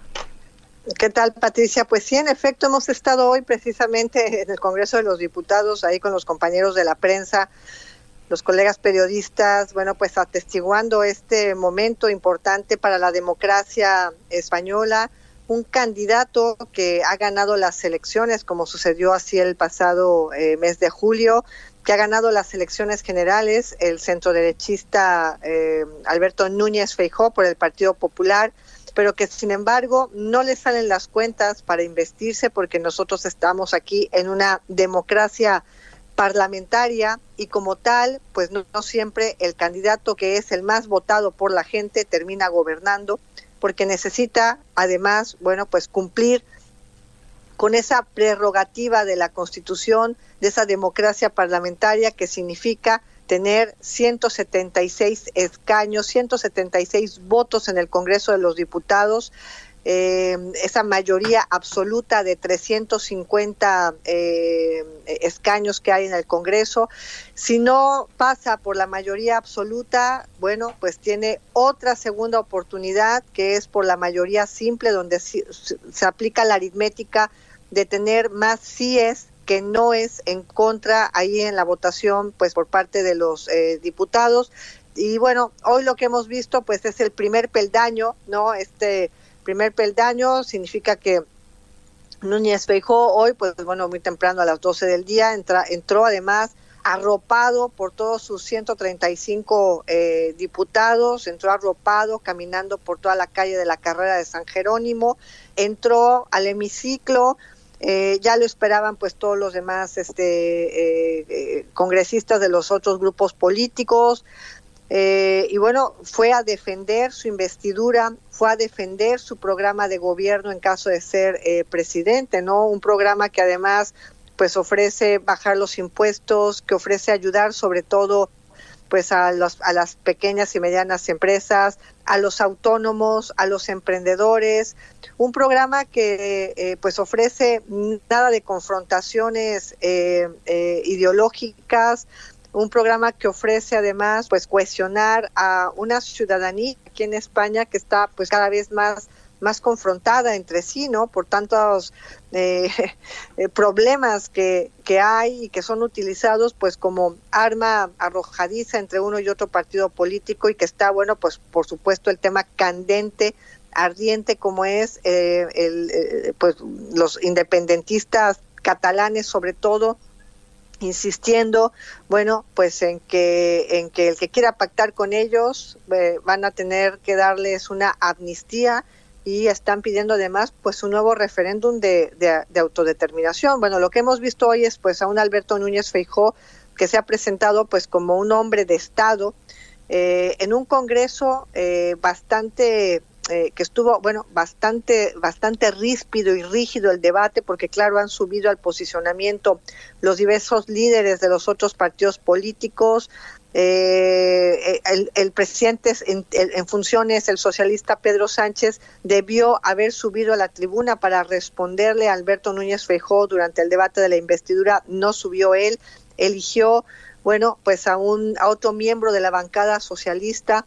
S6: ¿Qué tal, Patricia? Pues sí, en efecto, hemos estado hoy precisamente en el Congreso de los Diputados, ahí con los compañeros de la prensa, los colegas periodistas, bueno, pues atestiguando este momento importante para la democracia española, un candidato que ha ganado las elecciones, como sucedió así el pasado eh, mes de julio, que ha ganado las elecciones generales, el centroderechista eh, Alberto Núñez Feijó por el Partido Popular, pero que sin embargo no le salen las cuentas para investirse porque nosotros estamos aquí en una democracia parlamentaria y como tal, pues no, siempre el candidato que es el más votado por la gente termina gobernando porque necesita además, bueno, pues cumplir con esa prerrogativa de la Constitución, de esa democracia parlamentaria que significa tener 176 escaños, 176 votos en el Congreso de los Diputados, eh, esa mayoría absoluta de 350 eh, escaños que hay en el Congreso. Si no pasa por la mayoría absoluta, bueno, pues tiene otra segunda oportunidad que es por la mayoría simple, donde se, aplica la aritmética de tener más síes que no es en contra ahí en la votación pues por parte de los eh, diputados. Y bueno hoy lo que hemos visto pues es el primer peldaño no este primer peldaño significa que Núñez Feijó hoy pues bueno muy temprano a las 12 del día entra, entró además arropado por todos sus 135 eh, diputados, entró arropado caminando por toda la calle de la carrera de San Jerónimo, entró al hemiciclo, eh, ya lo esperaban pues todos los demás este, eh, eh, congresistas de los otros grupos políticos. y bueno, fue a defender su investidura, fue a defender su programa de gobierno en caso de ser presidente, ¿no? Un programa que además pues ofrece bajar los impuestos, que ofrece ayudar sobre todo pues a, a las pequeñas y medianas empresas, a los autónomos, a los emprendedores, un programa que eh, pues ofrece nada de confrontaciones eh, eh, ideológicas, un programa que ofrece además pues cuestionar a una ciudadanía aquí en España que está pues cada vez más más confrontada entre sí, ¿no? Por tantos eh, eh, problemas que, que hay y que son utilizados pues como arma arrojadiza entre uno y otro partido político y que está, bueno, pues por supuesto el tema candente ardiente como es eh, el, pues los independentistas catalanes sobre todo insistiendo bueno pues en que en que el que quiera pactar con ellos van a tener que darles una amnistía y están pidiendo además pues un nuevo referéndum de, de, autodeterminación. Bueno, lo que hemos visto hoy es pues a un Alberto Núñez Feijó que se ha presentado pues como un hombre de Estado eh, en un Congreso eh, bastante eh, que estuvo bueno bastante bastante ríspido y rígido el debate porque claro han subido al posicionamiento los diversos líderes de los otros partidos políticos eh, el, presidente en, en, funciones, el socialista Pedro Sánchez, debió haber subido a la tribuna para responderle a Alberto Núñez Feijóo durante el debate de la investidura. No subió él, eligió, bueno, pues a un a otro miembro de la bancada socialista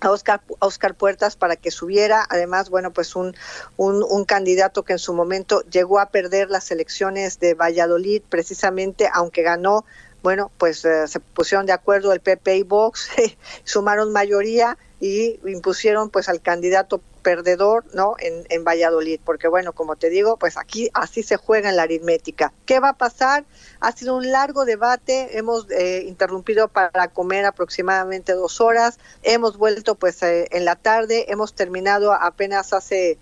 S6: a Oscar, Oscar Puertas para que subiera, además, bueno, pues un, un, candidato que en su momento llegó a perder las elecciones de Valladolid, precisamente, aunque ganó bueno, pues eh, se pusieron de acuerdo el PP y Vox, sumaron mayoría y impusieron pues al candidato perdedor, ¿no? En, Valladolid, porque bueno, como te digo, pues aquí así se juega en la aritmética. ¿Qué va a pasar? Ha sido un largo debate, hemos eh, interrumpido para comer aproximadamente dos horas, hemos vuelto pues eh, en la tarde, hemos terminado apenas hace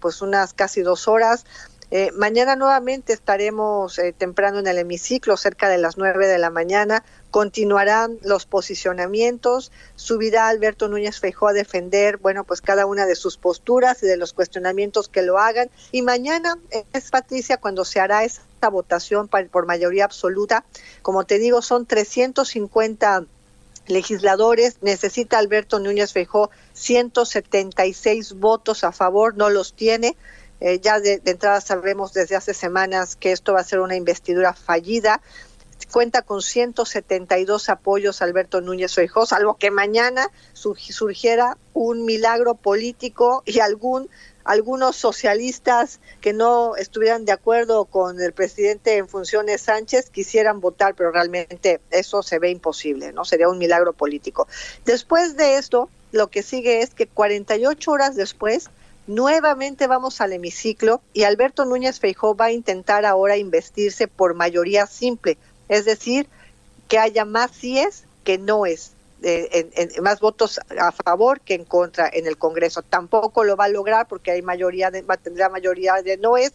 S6: pues unas casi dos horas. Eh, mañana nuevamente estaremos eh, temprano en el hemiciclo, cerca de las 9 de la mañana. Continuarán los posicionamientos. Subirá Alberto Núñez Feijó a defender, bueno, pues cada una de sus posturas y de los cuestionamientos que lo hagan. Y mañana es Patricia cuando se hará esta votación por mayoría absoluta. Como te digo, son 350 legisladores, necesita Alberto Núñez Feijó 176 votos a favor, no los tiene Eh, ya de, entrada sabemos desde hace semanas que esto va a ser una investidura fallida. Cuenta con 172 apoyos Alberto Núñez Oijó, salvo que mañana surgiera un milagro político y algún algunos socialistas que no estuvieran de acuerdo con el presidente en funciones Sánchez quisieran votar, pero realmente eso se ve imposible, ¿no? Sería un milagro político. Después de esto, lo que sigue es que 48 horas después, nuevamente vamos al hemiciclo y Alberto Núñez Feijó va a intentar ahora investirse por mayoría simple, es decir, que haya más síes que no es en, más votos a favor que en contra en el Congreso. Tampoco lo va a lograr porque hay mayoría de, tendrá mayoría de noes.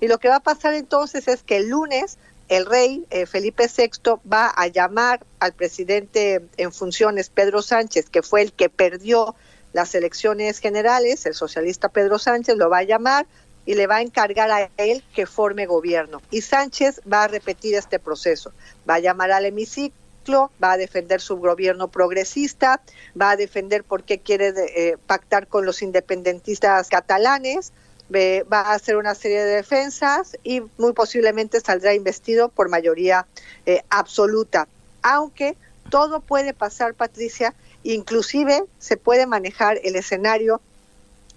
S6: Y lo que va a pasar entonces es que el lunes el rey eh, Felipe VI va a llamar al presidente en funciones Pedro Sánchez, que fue el que perdió las elecciones generales, el socialista Pedro Sánchez lo va a llamar y le va a encargar a él que forme gobierno. Y Sánchez va a repetir este proceso, va a llamar al hemiciclo va a defender su gobierno progresista, va a defender por qué quiere eh, pactar con los independentistas catalanes, va a hacer una serie de defensas y muy posiblemente saldrá investido por mayoría eh, absoluta. Aunque todo puede pasar, Patricia, inclusive se puede manejar el escenario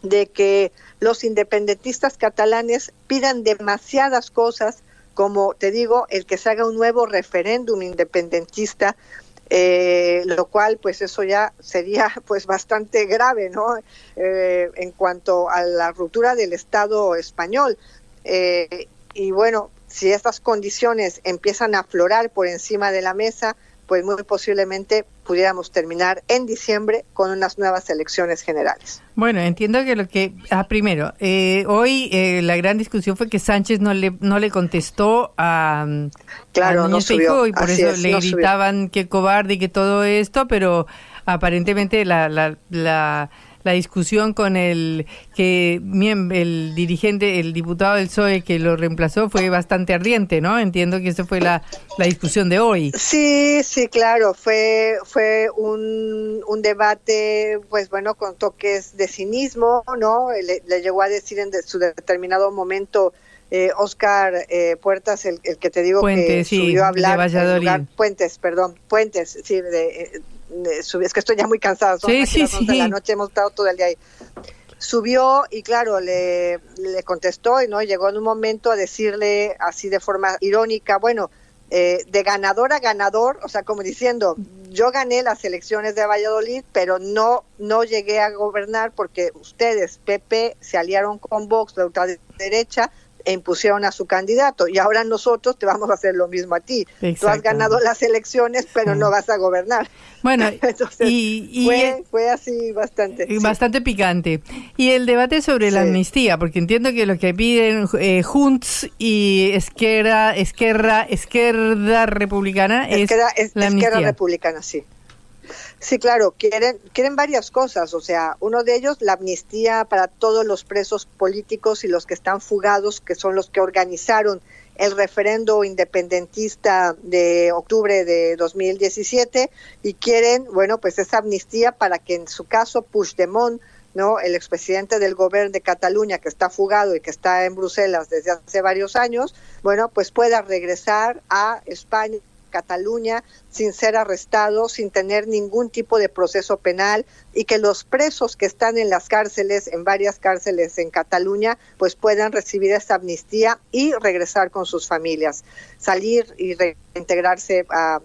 S6: de que los independentistas catalanes pidan demasiadas cosas como te digo, el que se haga un nuevo referéndum independentista, eh, lo cual pues eso ya sería pues bastante grave, ¿no? Eh, en cuanto a la ruptura del Estado español. Eh, y bueno, si estas condiciones empiezan a aflorar por encima de la mesa, pues muy posiblemente pudiéramos terminar en diciembre con unas nuevas elecciones generales.
S1: Bueno, entiendo que lo que... Ah, primero, eh, hoy eh, la gran discusión fue que Sánchez no le, no le contestó a,
S6: claro, no subió.
S1: y por eso le gritaban que cobarde y que todo esto, pero aparentemente la, la, la la discusión con el que el dirigente, el diputado del PSOE que lo reemplazó fue bastante ardiente, ¿no? Entiendo que esa fue la, la discusión de hoy.
S6: Sí, sí, claro, fue fue un, un debate, pues bueno, con toques de cinismo, ¿no? Le, llegó a decir en su determinado momento eh, Oscar eh, Puertas, el, que te digo que subió a hablar,
S1: de
S6: Puentes, perdón, Puentes, sí, de, es que estoy ya muy cansada, son
S1: sí, sí,
S6: de la noche, hemos estado todo el día ahí. Subió y claro, le, le contestó y no llegó en un momento a decirle así de forma irónica, bueno, eh, de ganador a ganador, o sea, como diciendo, yo gané las elecciones de Valladolid, pero no, no llegué a gobernar porque ustedes, PP, se aliaron con Vox, la ultraderecha, e impusieron a su candidato y ahora nosotros te vamos a hacer lo mismo a ti. Tú has ganado las elecciones, pero no vas a gobernar.
S1: Bueno, y,
S6: fue, fue, así bastante.
S1: Bastante picante. Y el debate sobre la amnistía, porque entiendo que lo que piden eh, Junts y Esquerra, Esquerra, Esquerra Republicana es, la amnistía. Esquerra
S6: Republicana, sí. Sí, claro, quieren, quieren varias cosas, o sea, uno de ellos la amnistía para todos los presos políticos y los que están fugados, que son los que organizaron el referendo independentista de octubre de 2017 y quieren, bueno, pues esa amnistía para que en su caso Puigdemont, ¿no? el expresidente del gobierno de Cataluña que está fugado y que está en Bruselas desde hace varios años, bueno, pues pueda regresar a España Cataluña sin ser arrestado, sin tener ningún tipo de proceso penal y que los presos que están en las cárceles, en varias cárceles en Cataluña, pues puedan recibir esta amnistía y regresar con sus familias, salir y reintegrarse a,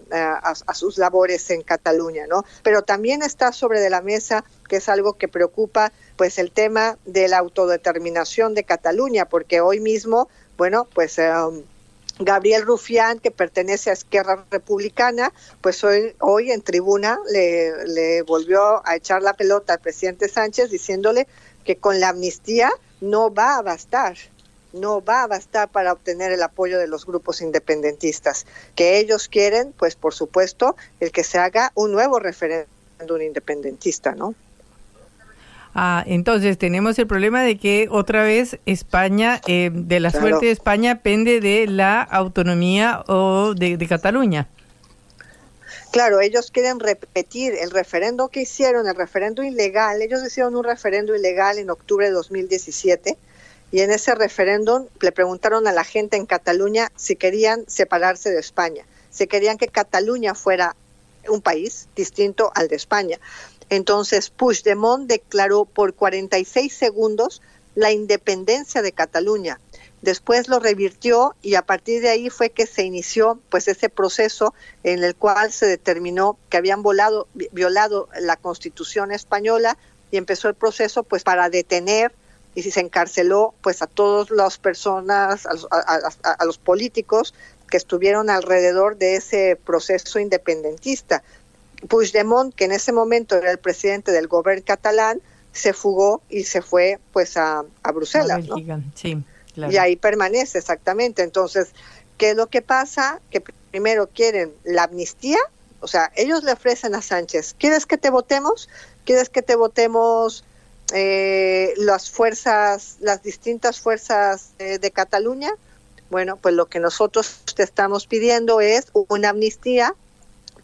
S6: sus labores en Cataluña, ¿no? Pero también está sobre de la mesa que es algo que preocupa, pues el tema de la autodeterminación de Cataluña, porque hoy mismo, bueno, pues um, Gabriel Rufián, que pertenece a Esquerra Republicana, pues hoy, hoy en tribuna le, le, volvió a echar la pelota al presidente Sánchez diciéndole que con la amnistía no va a bastar, no va a bastar para obtener el apoyo de los grupos independentistas, que ellos quieren, pues por supuesto, el que se haga un nuevo referéndum independentista, ¿no?
S1: Ah, entonces tenemos el problema de que otra vez España, eh, de la suerte de España, pende de la autonomía o de, Cataluña.
S6: Claro, ellos quieren repetir el referendo que hicieron, el referendo ilegal. Ellos hicieron un referendo ilegal en octubre de 2017 y en ese referéndum le preguntaron a la gente en Cataluña si querían separarse de España, si querían que Cataluña fuera un país distinto al de España. Entonces Puigdemont declaró por 46 segundos la independencia de Cataluña. Después lo revirtió y a partir de ahí fue que se inició pues ese proceso en el cual se determinó que habían violado la Constitución española y empezó el proceso pues para detener y se encarceló pues a todas las personas, a los políticos que estuvieron alrededor de ese proceso independentista. Puigdemont, que en ese momento era el presidente del gobierno catalán, se fugó y se fue pues a, Bruselas. Y ahí permanece exactamente. Entonces, ¿qué es lo que pasa? Que primero quieren la amnistía, o sea, ellos le ofrecen a Sánchez, ¿quieres que te votemos? ¿Quieres que te votemos eh, las fuerzas, las distintas fuerzas de Cataluña? Bueno, pues lo que nosotros te estamos pidiendo es una amnistía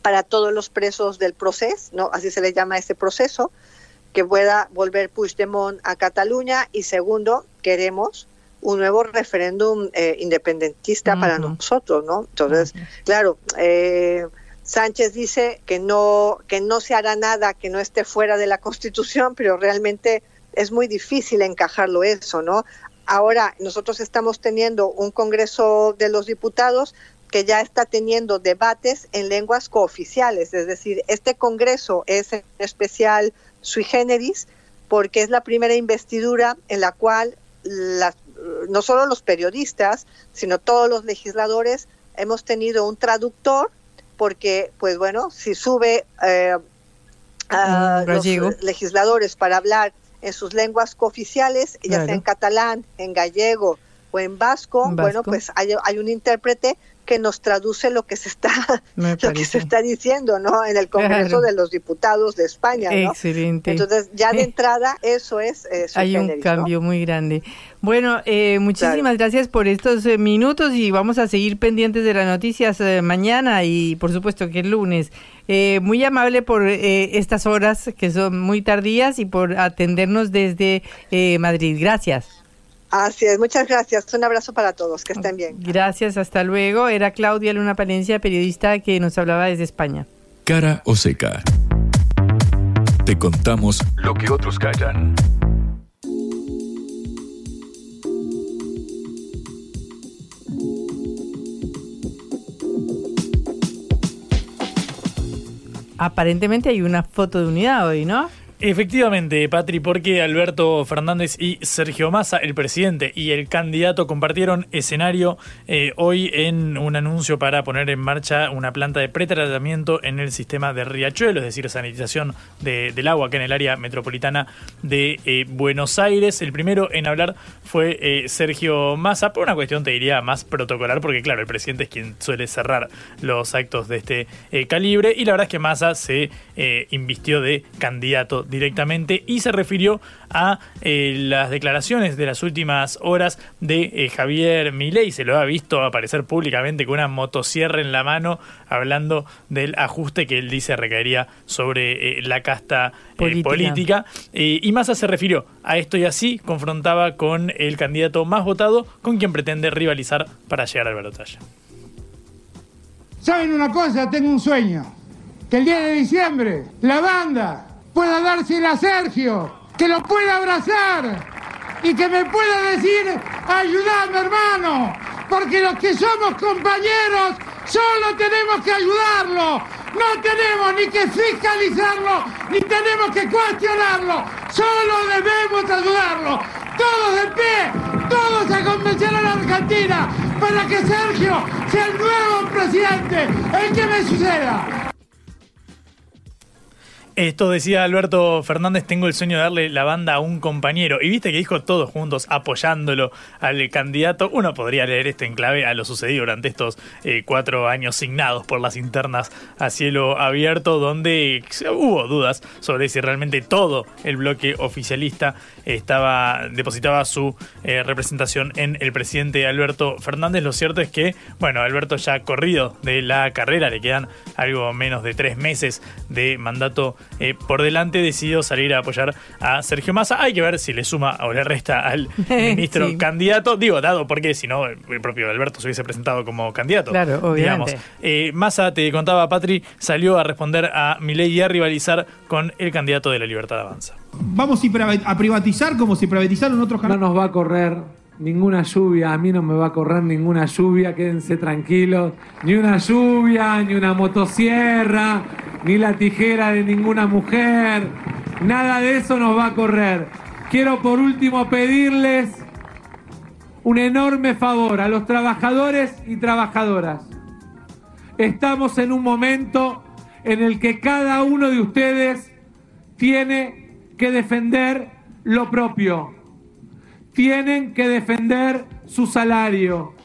S6: para todos los presos del proceso, ¿no? así se le llama ese proceso, que pueda volver Puigdemont a Cataluña y segundo, queremos un nuevo referéndum eh, independentista para nosotros, ¿no? Entonces, claro, eh, Sánchez dice que no que no se hará nada que no esté fuera de la Constitución, pero realmente es muy difícil encajarlo eso, ¿no? Ahora nosotros estamos teniendo un Congreso de los Diputados que ya está teniendo debates en lenguas cooficiales, es decir, este Congreso es en especial sui generis porque es la primera investidura en la cual no solo los periodistas, sino todos los legisladores hemos tenido un traductor porque, pues bueno, si sube eh, a los legisladores para hablar en sus lenguas cooficiales, ya sea en catalán, en gallego o en vasco, bueno, pues hay, hay un intérprete que nos traduce lo que se está lo que se está diciendo no en el Congreso de los Diputados de España ¿no?
S1: excelente.
S6: Entonces ya de entrada eso es eh,
S1: hay un cambio muy grande. Bueno eh, muchísimas gracias por estos eh, minutos y vamos a seguir pendientes de las noticias mañana y por supuesto que el lunes. Muy amable por estas horas que son muy tardías y por atendernos desde Madrid. Gracias
S6: Así es, muchas gracias. Un abrazo para todos, que estén bien.
S1: Gracias, hasta luego. Era Claudia Luna Palencia, periodista que nos hablaba desde España.
S3: Cara o seca. Te contamos lo que otros callan.
S1: Aparentemente hay una foto de unidad hoy, ¿no?
S2: Efectivamente, Patri, porque Alberto Fernández y Sergio Massa, el presidente y el candidato, compartieron escenario eh, hoy en un anuncio para poner en marcha una planta de pretratamiento en el sistema de Riachuelo, es decir, sanitización del agua que en el área metropolitana de eh, Buenos Aires. El primero en hablar fue eh, Sergio Massa, por una cuestión, te diría, más protocolar, porque claro, el presidente es quien suele cerrar los actos de este calibre, y la verdad es que Massa se invistió de candidato directamente y se refirió a eh, las declaraciones de las últimas horas de eh, Javier Milei. Se lo ha visto aparecer públicamente con una motosierra en la mano hablando del ajuste que él dice recaería sobre eh, la casta política. y Massa se refirió a esto y así confrontaba con el candidato más votado con quien pretende rivalizar para llegar al balotaje.
S7: ¿Saben una cosa? Tengo un sueño. Que el día de diciembre la banda pueda dársela a Sergio, que lo pueda abrazar y que me pueda decir, ayúdame hermano, porque los que somos compañeros solo tenemos que ayudarlo, no tenemos ni que fiscalizarlo, ni tenemos que cuestionarlo, solo debemos ayudarlo. Todos de pie, todos a convencer a la Argentina para que Sergio sea el nuevo presidente, el que me suceda.
S2: Esto decía Alberto Fernández, tengo el sueño de darle la banda a un compañero. Y viste que dijo todos juntos apoyándolo al candidato. Uno podría leer esto en clave a lo sucedido durante estos eh, cuatro años signados por las internas a cielo abierto, donde hubo dudas sobre si realmente todo el bloque oficialista estaba depositaba su eh, representación en el presidente Alberto Fernández. Lo cierto es que, bueno, Alberto ya ha corrido de la carrera, le quedan algo menos de tres meses de mandato eh, por delante, decidió salir a apoyar a Sergio Massa. Hay que ver si le suma o le resta al ministro
S1: Sí.
S2: candidato. Digo, dado porque si no, el propio Alberto se hubiese presentado como candidato.
S1: Claro, obviamente.
S2: digamos. Eh, Massa, te contaba Patri, salió a responder a Milei y a rivalizar con el candidato de la Libertad Avanza.
S8: Vamos a privatizar como se privatizaron otros
S9: No
S8: canales.
S9: nos va a correr ninguna lluvia, a mí no me va a correr ninguna lluvia, quédense tranquilos. Ni una lluvia, ni una motosierra, ni la tijera de ninguna mujer. Nada de eso nos va a correr. Quiero por último pedirles un enorme favor a los trabajadores y trabajadoras. Estamos en un momento en el que cada uno de ustedes tiene que defender lo propio. Tienen que defender su salario.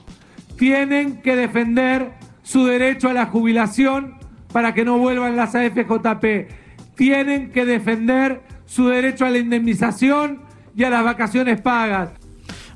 S9: Tienen que defender su derecho a la jubilación para que no vuelvan las AFJP. Tienen que defender su derecho a la indemnización y a las vacaciones pagas.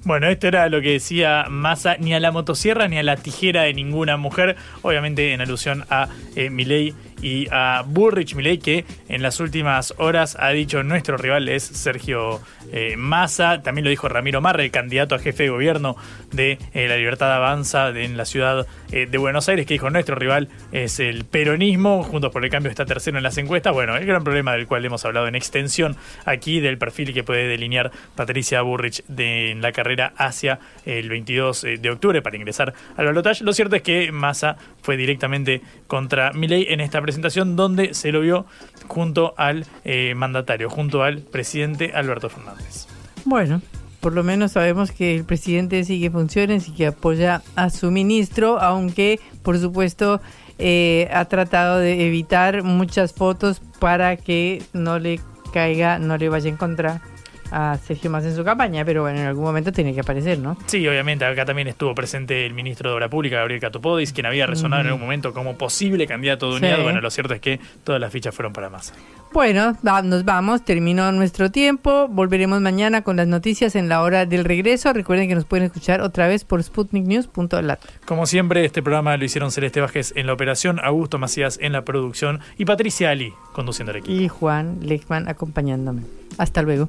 S2: Bueno, esto era lo que decía Massa, ni a la motosierra ni a la tijera de ninguna mujer, obviamente en alusión a eh, Milei y a Bullrich Milei, que en las últimas horas ha dicho nuestro rival es Sergio eh, Massa, también lo dijo Ramiro Marra, el candidato a jefe de gobierno de eh, la Libertad Avanza en la ciudad eh, de Buenos Aires, que dijo nuestro rival es el peronismo, Juntos por el Cambio está tercero en las encuestas, bueno, el gran problema del cual hemos hablado en extensión aquí, del perfil que puede delinear Patricia Burrich de, en la carrera hacia el 22 de octubre para ingresar al balotaje. Lo cierto es que Massa fue directamente contra Milei en esta presentación donde se lo vio junto al eh, mandatario, junto al presidente Alberto Fernández.
S1: Bueno, por lo menos sabemos que el presidente sigue funciones y que apoya a su ministro, aunque por supuesto eh, ha tratado de evitar muchas fotos para que no le caiga, no le vaya en contra a Sergio Más en su campaña, pero bueno, en algún momento tiene que aparecer, ¿no?
S2: Sí, obviamente, acá también estuvo presente el ministro de Obra Pública, Gabriel Catopodis, quien había resonado en algún momento como posible candidato de
S1: Sí.
S2: unidad. Bueno, lo cierto es que todas las fichas fueron para Massa.
S1: Bueno, nos vamos, terminó nuestro tiempo, volveremos mañana con las noticias en la hora del regreso. Recuerden que nos pueden escuchar otra vez por sputniknews.lat.
S2: Como siempre, este programa lo hicieron Celeste Vázquez en la operación, Augusto Macías en la producción y Patricia Ali conduciendo el equipo.
S1: Y Juan Lechman acompañándome. Hasta luego.